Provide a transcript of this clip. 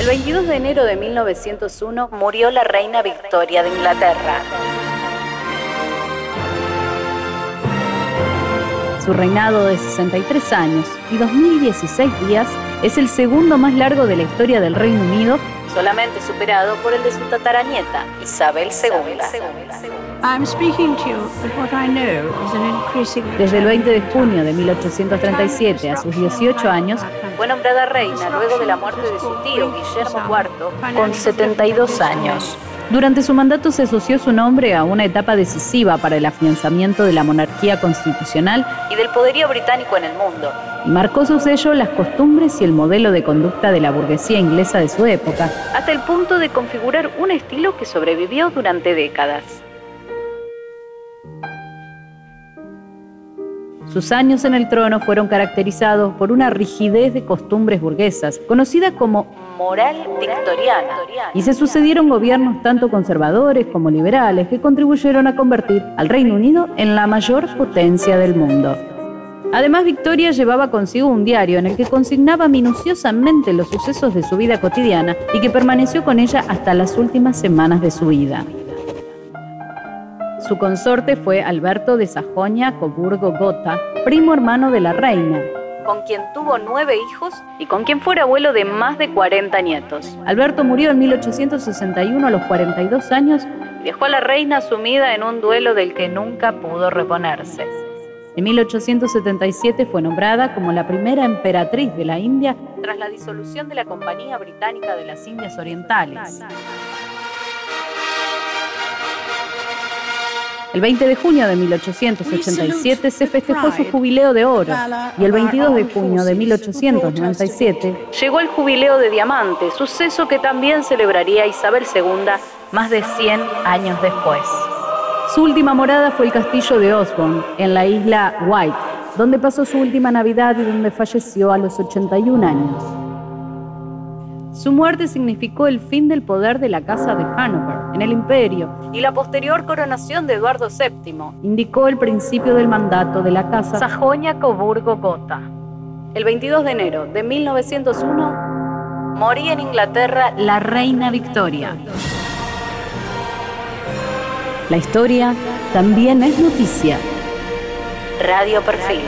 El 22 de enero de 1901 murió la reina Victoria de Inglaterra. Su reinado de 63 años y 2016 días es el segundo más largo de la historia del Reino Unido, solamente superado por el de su tataranieta, Isabel II. Desde el 20 de junio de 1837 a sus 18 años, fue nombrada reina luego de la muerte de su tío Guillermo IV con 72 años. Durante su mandato se asoció su nombre a una etapa decisiva para el afianzamiento de la monarquía constitucional y del poderío británico en el mundo, marcó su sello las costumbres y el modelo de conducta de la burguesía inglesa de su época, hasta el punto de configurar un estilo que sobrevivió durante décadas. Sus años en el trono fueron caracterizados por una rigidez de costumbres burguesas, conocida como moral victoriana, y se sucedieron gobiernos tanto conservadores como liberales que contribuyeron a convertir al Reino Unido en la mayor potencia del mundo. Además, Victoria llevaba consigo un diario en el que consignaba minuciosamente los sucesos de su vida cotidiana y que permaneció con ella hasta las últimas semanas de su vida. Su consorte fue Alberto de Sajonia-Coburgo-Gotha, primo hermano de la reina, con quien tuvo nueve hijos y con quien fuera abuelo de más de 40 nietos. Alberto murió en 1861 a los 42 años y dejó a la reina sumida en un duelo del que nunca pudo reponerse. En 1877 fue nombrada como la primera emperatriz de la India tras la disolución de la Compañía Británica de las Indias Orientales. El 20 de junio de 1887 se festejó su jubileo de oro y el 22 de junio de 1897 llegó el jubileo de diamante, suceso que también celebraría Isabel II más de 100 años después. Su última morada fue el castillo de Osborne, en la isla White, donde pasó su última Navidad y donde falleció a los 81 años. Su muerte significó el fin del poder de la Casa de Hanover en el imperio y la posterior coronación de Eduardo VII indicó el principio del mandato de la Casa Sajonia-Coburgo-Gotha. El 22 de enero de 1901 moría en Inglaterra la reina Victoria. La historia también es noticia. Radio Perfil.